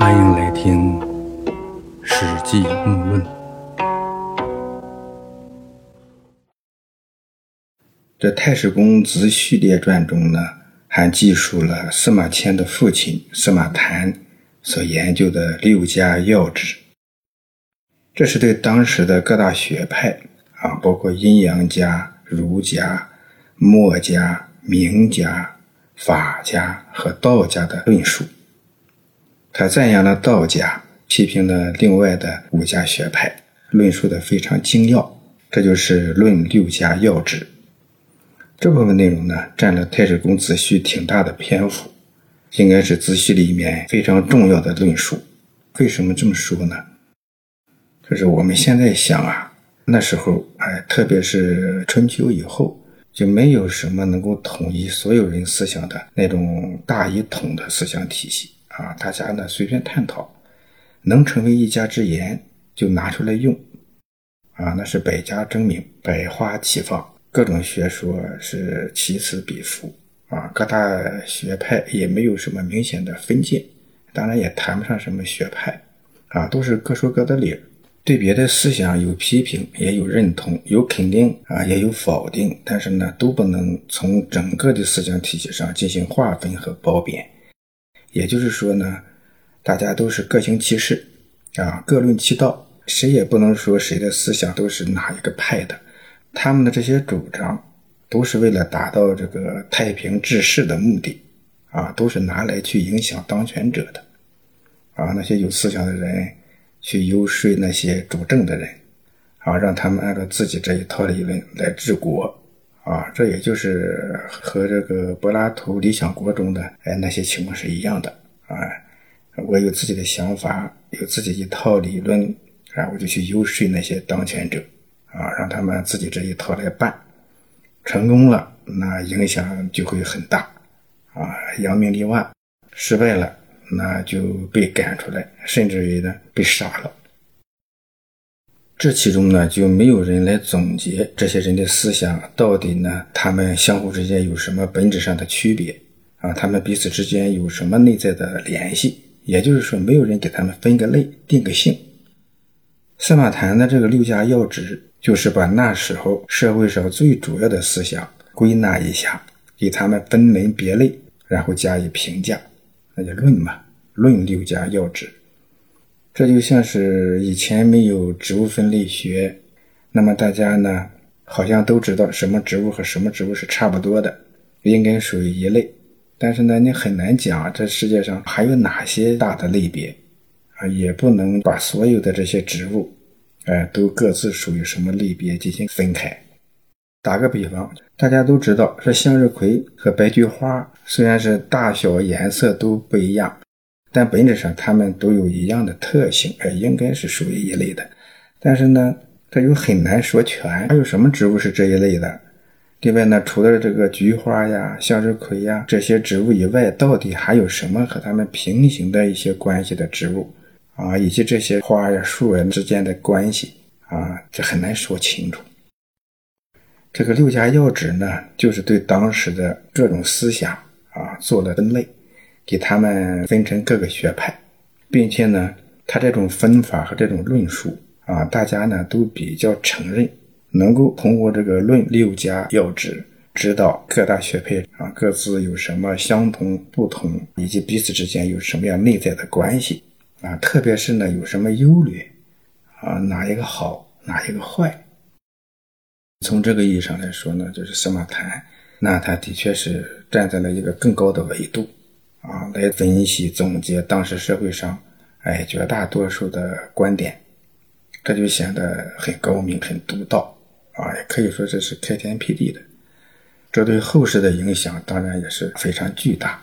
欢迎来听《史记木论》。这《太史公子序列传》中呢，还记述了司马迁的父亲司马谈所研究的六家要旨。这是对当时的各大学派啊，包括阴阳家、儒家、墨家、名家、法家和道家的论述。他赞扬了道家，批评了另外的五家学派，论述的非常精要。这就是论六家要旨。这部分内容呢，占了太史公子胥挺大的篇幅，应该是子胥里面非常重要的论述。为什么这么说呢？就是我们现在想啊，那时候哎，特别是春秋以后，就没有什么能够统一所有人思想的那种大一统的思想体系啊。大家呢随便探讨，能成为一家之言就拿出来用啊，那是百家争鸣，百花齐放，各种学说是其此彼伏啊。各大学派也没有什么明显的分界，当然也谈不上什么学派啊，都是各说各的理儿。对别的思想有批评，也有认同，有肯定啊，也有否定，但是呢，都不能从整个的思想体系上进行划分和褒贬。也就是说呢，大家都是各行其事啊，各论其道，谁也不能说谁的思想都是哪一个派的。他们的这些主张都是为了达到这个太平治世的目的啊，都是拿来去影响当权者的啊，那些有思想的人。去游说那些主政的人，啊，让他们按照自己这一套理论来治国，啊，这也就是和这个柏拉图《理想国》中的哎那些情况是一样的，啊，我有自己的想法，有自己一套理论，然后我就去游说那些当权者，啊，让他们自己这一套来办，成功了，那影响就会很大，啊，扬名立万；失败了。那就被赶出来，甚至于呢被杀了。这其中呢就没有人来总结这些人的思想到底呢，他们相互之间有什么本质上的区别啊？他们彼此之间有什么内在的联系？也就是说，没有人给他们分个类、定个性。司马谈的这个六家要旨，就是把那时候社会上最主要的思想归纳一下，给他们分门别类，然后加以评价。那就论嘛，论六家要旨，这就像是以前没有植物分类学，那么大家呢好像都知道什么植物和什么植物是差不多的，应该属于一类，但是呢你很难讲这世界上还有哪些大的类别啊，也不能把所有的这些植物，哎，都各自属于什么类别进行分开。打个比方，大家都知道，说向日葵和白菊花虽然是大小颜色都不一样，但本质上它们都有一样的特性，哎，应该是属于一类的。但是呢，这又很难说全。还有什么植物是这一类的？另外呢，除了这个菊花呀、向日葵呀这些植物以外，到底还有什么和它们平行的一些关系的植物啊？以及这些花呀、树啊之间的关系啊？这很难说清楚。这个六家要旨呢，就是对当时的各种思想啊做了分类，给他们分成各个学派，并且呢，他这种分法和这种论述啊，大家呢都比较承认，能够通过这个论六家要旨，知道各大学派啊各自有什么相同不同，以及彼此之间有什么样内在的关系啊，特别是呢有什么优劣啊，哪一个好，哪一个坏。从这个意义上来说呢，就是司马谈，那他的确是站在了一个更高的维度，啊，来分析总结当时社会上，哎，绝大多数的观点，这就显得很高明、很独到，啊，也可以说这是开天辟地的。这对后世的影响当然也是非常巨大。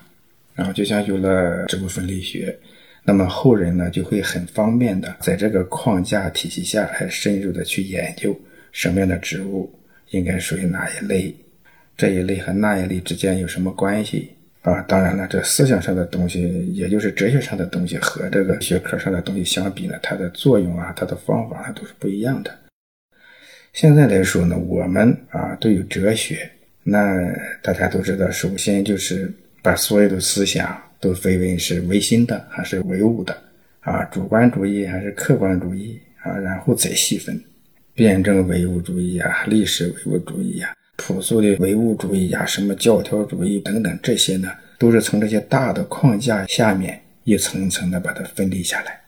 然后就像有了植物分类学，那么后人呢就会很方便的在这个框架体系下，还深入的去研究。什么样的植物应该属于哪一类？这一类和那一类之间有什么关系啊？当然了，这思想上的东西，也就是哲学上的东西，和这个学科上的东西相比呢，它的作用啊，它的方法都是不一样的。现在来说呢，我们啊都有哲学，那大家都知道，首先就是把所有的思想都分为是唯心的还是唯物的啊，主观主义还是客观主义啊，然后再细分，辩证唯物主义啊，历史唯物主义啊，朴素的唯物主义呀，什么教条主义等等，这些呢，都是从这些大的框架下面一层层的把它分离下来。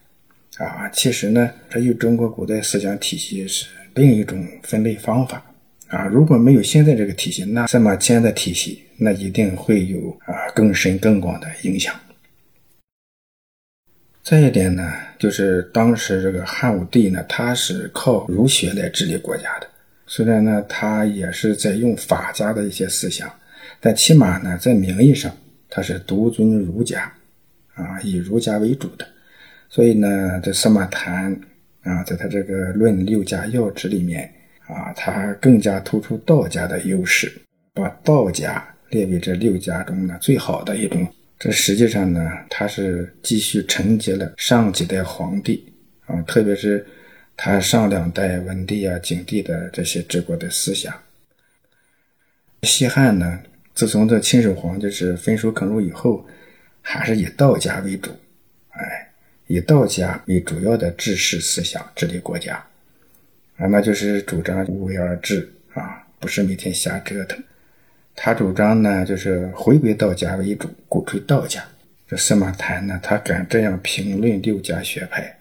啊，其实呢，这与中国古代思想体系是另一种分类方法。啊，如果没有现在这个体系，那司马迁的体系，那一定会有啊更深更广的影响。再一点呢，就是当时这个汉武帝呢，他是靠儒学来治理国家的。虽然呢，他也是在用法家的一些思想，但起码呢，在名义上他是独尊儒家，啊，以儒家为主的。所以呢，这司马谈啊，在他这个《论六家要旨》里面啊，他更加突出道家的优势，把道家列为这六家中呢最好的一种。这实际上呢，他是继续承接了上几代皇帝啊，特别是他上两代文帝啊、景帝的这些治国的思想。西汉呢，自从这秦始皇就是焚书坑儒以后，还是以道家为主，哎，以道家为主要的治世思想治理国家啊，那就是主张无为而治啊，不是每天瞎折腾。他主张呢，就是回归道家为主，鼓吹道家。这司马谈呢，他敢这样评论六家学派，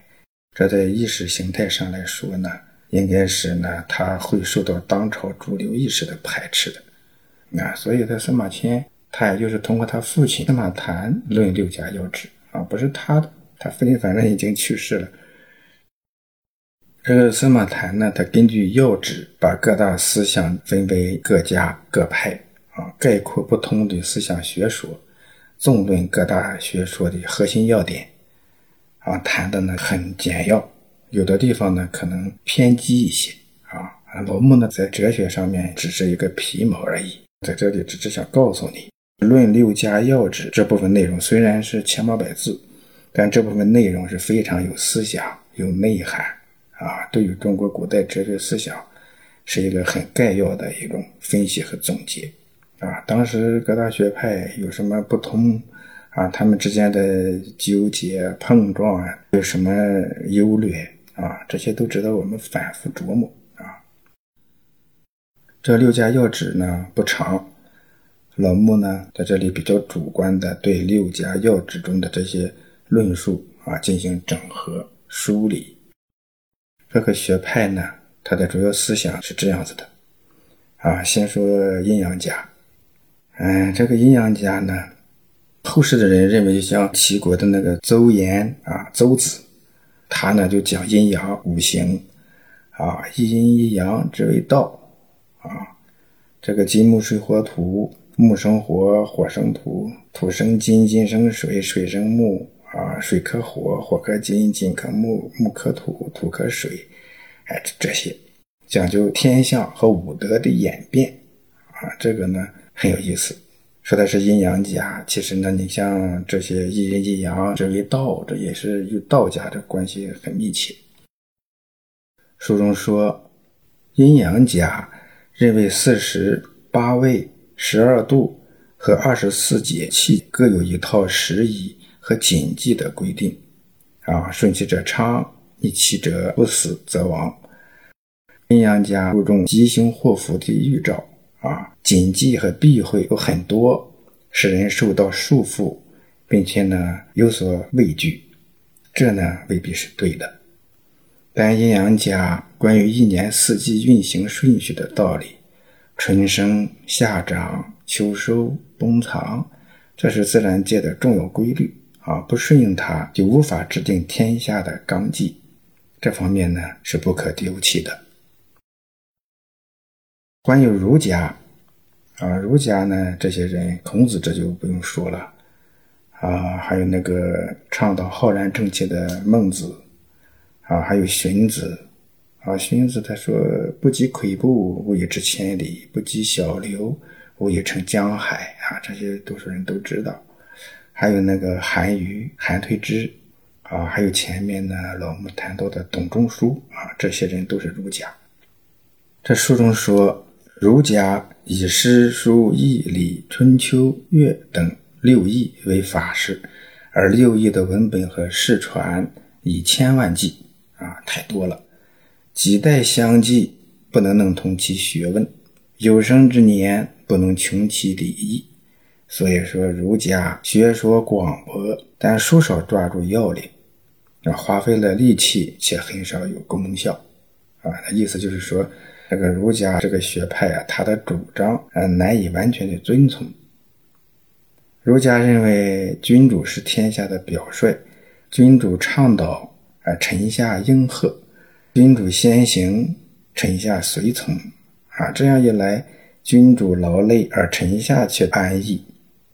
这在意识形态上来说呢，应该是呢，他会受到当朝主流意识的排斥的。啊，所以他司马迁，他也就是通过他父亲司马谈论六家要旨啊，不是他的，他父亲反正已经去世了。这个司马谈呢，他根据要旨，把各大思想分为各家各派。啊，概括不同的思想学说，纵论各大学说的核心要点，啊，谈的呢很简要，有的地方呢可能偏激一些。啊，老木呢在哲学上面只是一个皮毛而已，在这里只是想告诉你，《论六家要旨》这部分内容虽然是千八百字，但这部分内容是非常有思想、有内涵，啊，对于中国古代哲学思想是一个很概要的一种分析和总结。啊，当时各大学派有什么不同啊？他们之间的纠结碰撞啊，有什么优劣啊？这些都值得我们反复琢磨啊。这六家要旨呢不长，老木呢在这里比较主观的对六家要旨中的这些论述啊进行整合梳理。这个学派呢，它的主要思想是这样子的啊，先说阴阳家。嗯，这个阴阳家呢，后世的人认为像齐国的那个邹衍啊，邹子，他呢就讲阴阳五行，啊，一阴一阳之为道，啊，这个金木水火土，木生火，火生土，土生金，金生水，水生木，啊，水克火，火克金，金克木，木克土，土克水，哎，这些讲究天象和五德的演变，啊，这个呢。很有意思，说的是阴阳家。其实呢，你像这些一阴一阳，这为道，这也是与道家的关系很密切。书中说，阴阳家认为四时八位、十二度和二十四节气各有一套时宜和谨记的规定。啊，顺其者昌，逆其者不死则亡。阴阳家注重吉凶祸福的预兆。啊，谨记和避讳有很多，使人受到束缚，并且呢有所畏惧，这呢未必是对的。但阴阳家关于一年四季运行顺序的道理，春生、夏长、秋收、冬藏，这是自然界的重要规律啊！不顺应它，就无法制定天下的纲纪，这方面呢是不可丢弃的。关于儒家，啊，儒家呢，这些人，孔子这就不用说了，啊，还有那个倡导浩然正气的孟子，啊，还有荀子，啊，荀子他说：“不积跬步，无以至千里；不积小流，无以成江海。”啊，这些多数人都知道。还有那个韩愈、韩退之，啊，还有前面呢老木谈到的董仲舒，啊，这些人都是儒家。这书中说。儒家以诗书易礼春秋乐等六艺为法式，而六艺的文本和世传以千万计啊，太多了。几代相继，不能弄通其学问；有生之年，不能穷其礼义。所以说，儒家学说广博，但书少抓住要领，啊，花费了力气，且很少有功效。啊，那意思就是说，这个儒家这个学派啊，他的主张啊，难以完全的遵从。儒家认为，君主是天下的表率，君主倡导啊，臣下应和。君主先行，臣下随从，啊，这样一来，君主劳累而臣下却安逸，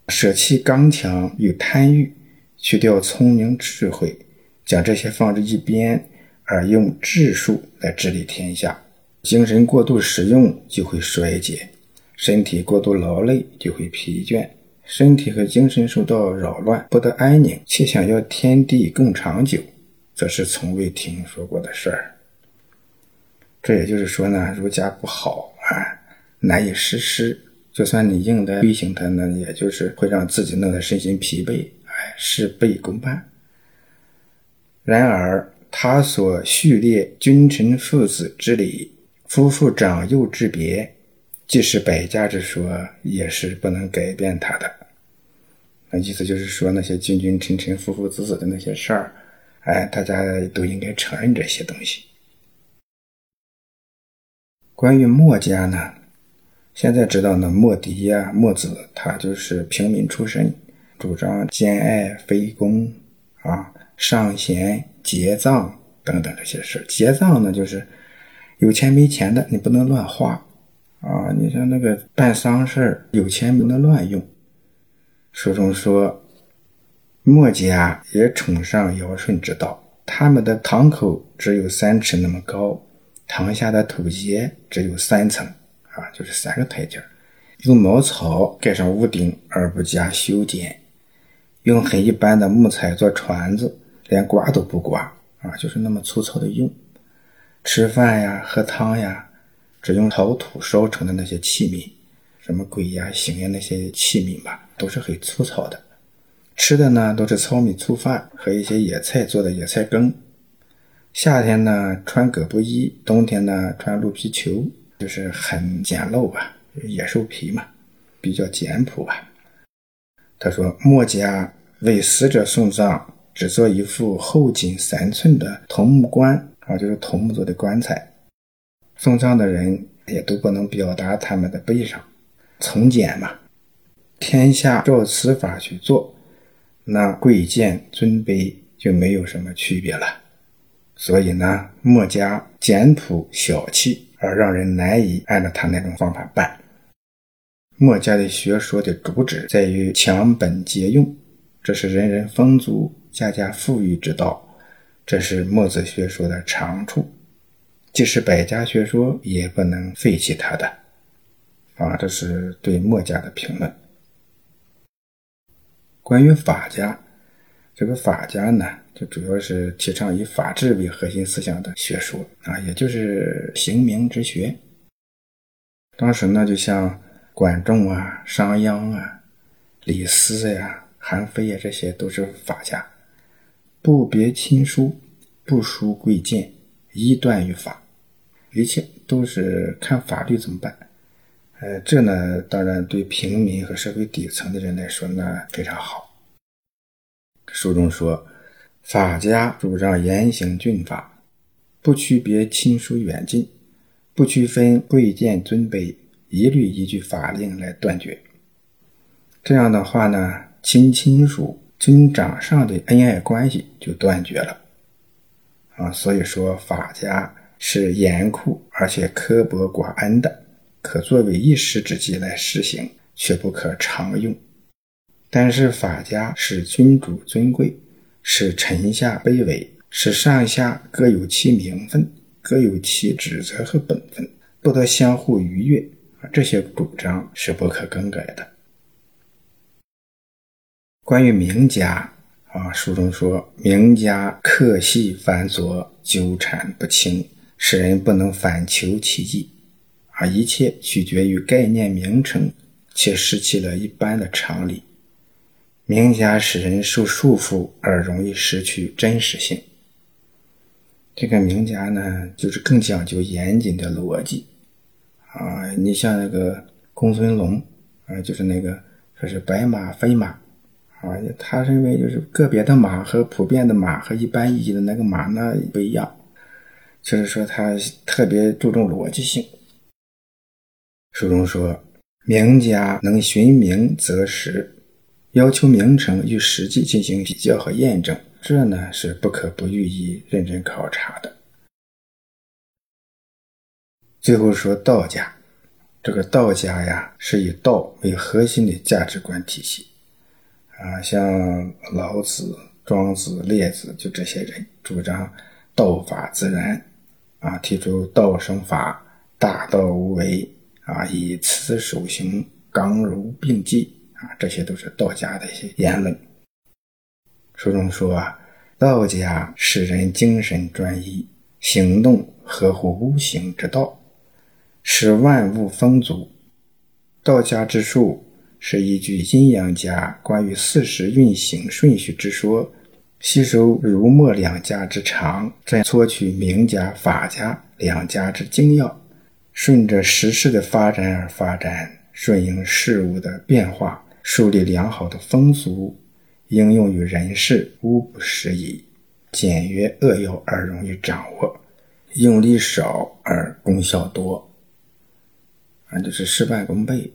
舍弃刚强与贪欲，去掉聪明智慧，将这些放置一边，而用智术来治理天下。精神过度使用就会衰竭，身体过度劳累就会疲倦，身体和精神受到扰乱，不得安宁，且想要天地更长久，则是从未听说过的事儿。这也就是说呢，儒家不好啊，难以实施。就算你硬的推行它呢，也就是会让自己弄得身心疲惫，哎，事倍功半。然而，他所序列君臣父子之礼、夫妇长幼之别，即使百家之说，也是不能改变他的。那意思就是说，那些君君臣臣、父父子子的那些事儿，哎，大家都应该承认这些东西。关于墨家呢，现在知道呢，墨翟呀、墨子，他就是平民出身，主张兼爱非攻啊，尚贤节葬等等这些事儿节葬呢，就是有钱没钱的，你不能乱花啊。你像那个办丧事有钱不能乱用。书中说，墨家也崇尚尧舜之道，他们的堂口只有三尺那么高。堂下的土阶只有三层，啊，就是三个台阶用茅草盖上屋顶，而不加修剪。用很一般的木材做船子，连刮都不刮，啊，就是那么粗糙的用。吃饭呀，喝汤呀，只用陶土烧成的那些器皿，什么鬼呀、形呀那些器皿吧，都是很粗糙的。吃的呢，都是糙米粗饭和一些野菜做的野菜羹。夏天呢穿葛布衣，冬天呢穿鹿皮裘，就是很简陋吧，野兽皮嘛，比较简朴吧。他说，墨家为死者送葬，只做一副厚仅三寸的桐木棺啊，就是桐木做的棺材。送葬的人也都不能表达他们的悲伤，从简嘛。天下照此法去做，那贵贱尊卑就没有什么区别了。所以呢，墨家简朴小气，而让人难以按照他那种方法办。墨家的学说的主旨在于强本节用，这是人人丰足、家家富裕之道，这是墨子学说的长处。即使百家学说，也不能废弃它的。啊，这是对墨家的评论。关于法家。这个法家呢，就主要是提倡以法治为核心思想的学说啊，也就是刑名之学。当时呢，就像管仲啊、商鞅啊、李斯呀、韩非呀，这些都是法家，不别亲疏，不疏贵贱，一断于法，一切都是看法律怎么办。呃，这呢，当然对平民和社会底层的人来说呢，非常好。书中说，法家主张严刑峻法，不区别亲疏远近，不区分贵贱尊卑，一律依据法令来断绝。这样的话呢，亲亲属、尊长上的恩爱关系就断绝了。啊，所以说法家是严酷而且刻薄寡恩的，可作为一时之计来实行，却不可常用。但是法家使君主尊贵，使臣下卑微，使上下各有其名分，各有其职责和本分，不得相互逾越！这些主张是不可更改的。关于名家啊，书中说，名家客系繁琐，纠缠不清，使人不能反求其意啊！一切取决于概念名称，且失去了一般的常理。名家使人受束缚而容易失去真实性，这个名家呢，就是更讲究严谨的逻辑啊。你像那个公孙龙啊，就是那个说是白马非马啊，他认为就是个别的马和普遍的马和一般意义的那个马呢不一样，就是说他特别注重逻辑性。书中说，名家能寻名择实，要求名称与实际进行比较和验证。这呢是不可不予以认真考察的。最后说道家，这个道家呀是以道为核心的价值观体系，啊，像老子、庄子、列子就这些人主张道法自然，啊，提出道生法，大道无为，啊，以慈守行，刚柔并济，啊，这些都是道家的一些言论。书中说啊，道家使人精神专一，行动合乎无形之道，使万物丰足。道家之术是依据阴阳家关于四时运行顺序之说，吸收儒墨两家之长，再撮取名家法家两家之精要，顺着时势的发展而发展，顺应事物的变化，树立良好的风俗。应用于人事无不适宜，简约扼要而容易掌握，用力少而功效多，啊，就是事半功倍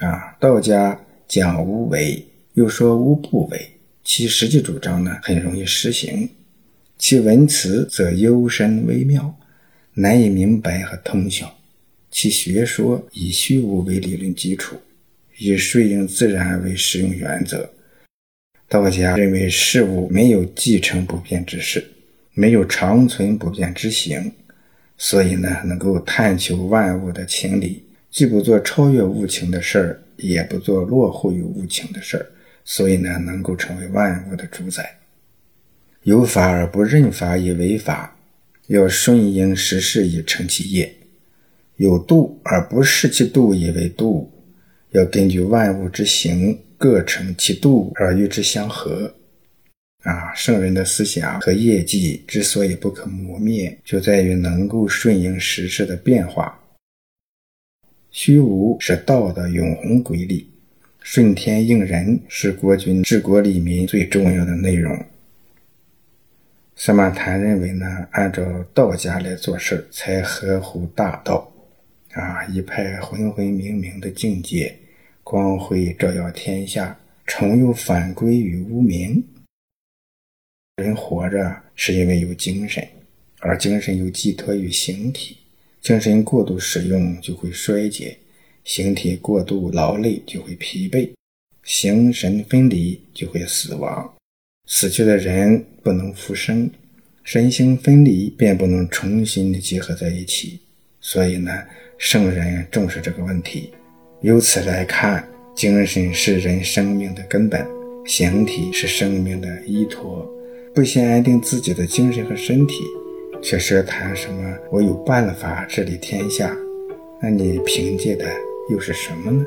啊。道家讲无为，又说无不为，其实际主张呢很容易实行，其文辞则幽深微妙，难以明白和通晓，其学说以虚无为理论基础，以顺应自然为使用原则。道家认为事物没有继承不变之事，没有长存不变之行，所以呢，能够探求万物的情理，既不做超越物情的事儿，也不做落后于物情的事儿，所以呢，能够成为万物的主宰。有法而不认法以为法，要顺应时势以成其业；有度而不视其度以为度，要根据万物之行。各成其度而与之相合，啊，圣人的思想和业绩之所以不可磨灭，就在于能够顺应时势的变化。虚无是道的永恒规律，顺天应人是国君治国利民最重要的内容。司马谈认为呢，按照道家来做事才合乎大道，啊，一派浑浑明明的境界。光辉照耀天下，终又返归于无名。人活着是因为有精神，而精神又寄托于形体。精神过度使用就会衰竭，形体过度劳累就会疲惫，形神分离就会死亡。死去的人不能复生，身心分离便不能重新的结合在一起。所以呢，圣人重视这个问题。由此来看，精神是人生命的根本，形体是生命的依托。不先安定自己的精神和身体，却是谈什么我有办法治理天下？那你凭借的又是什么呢？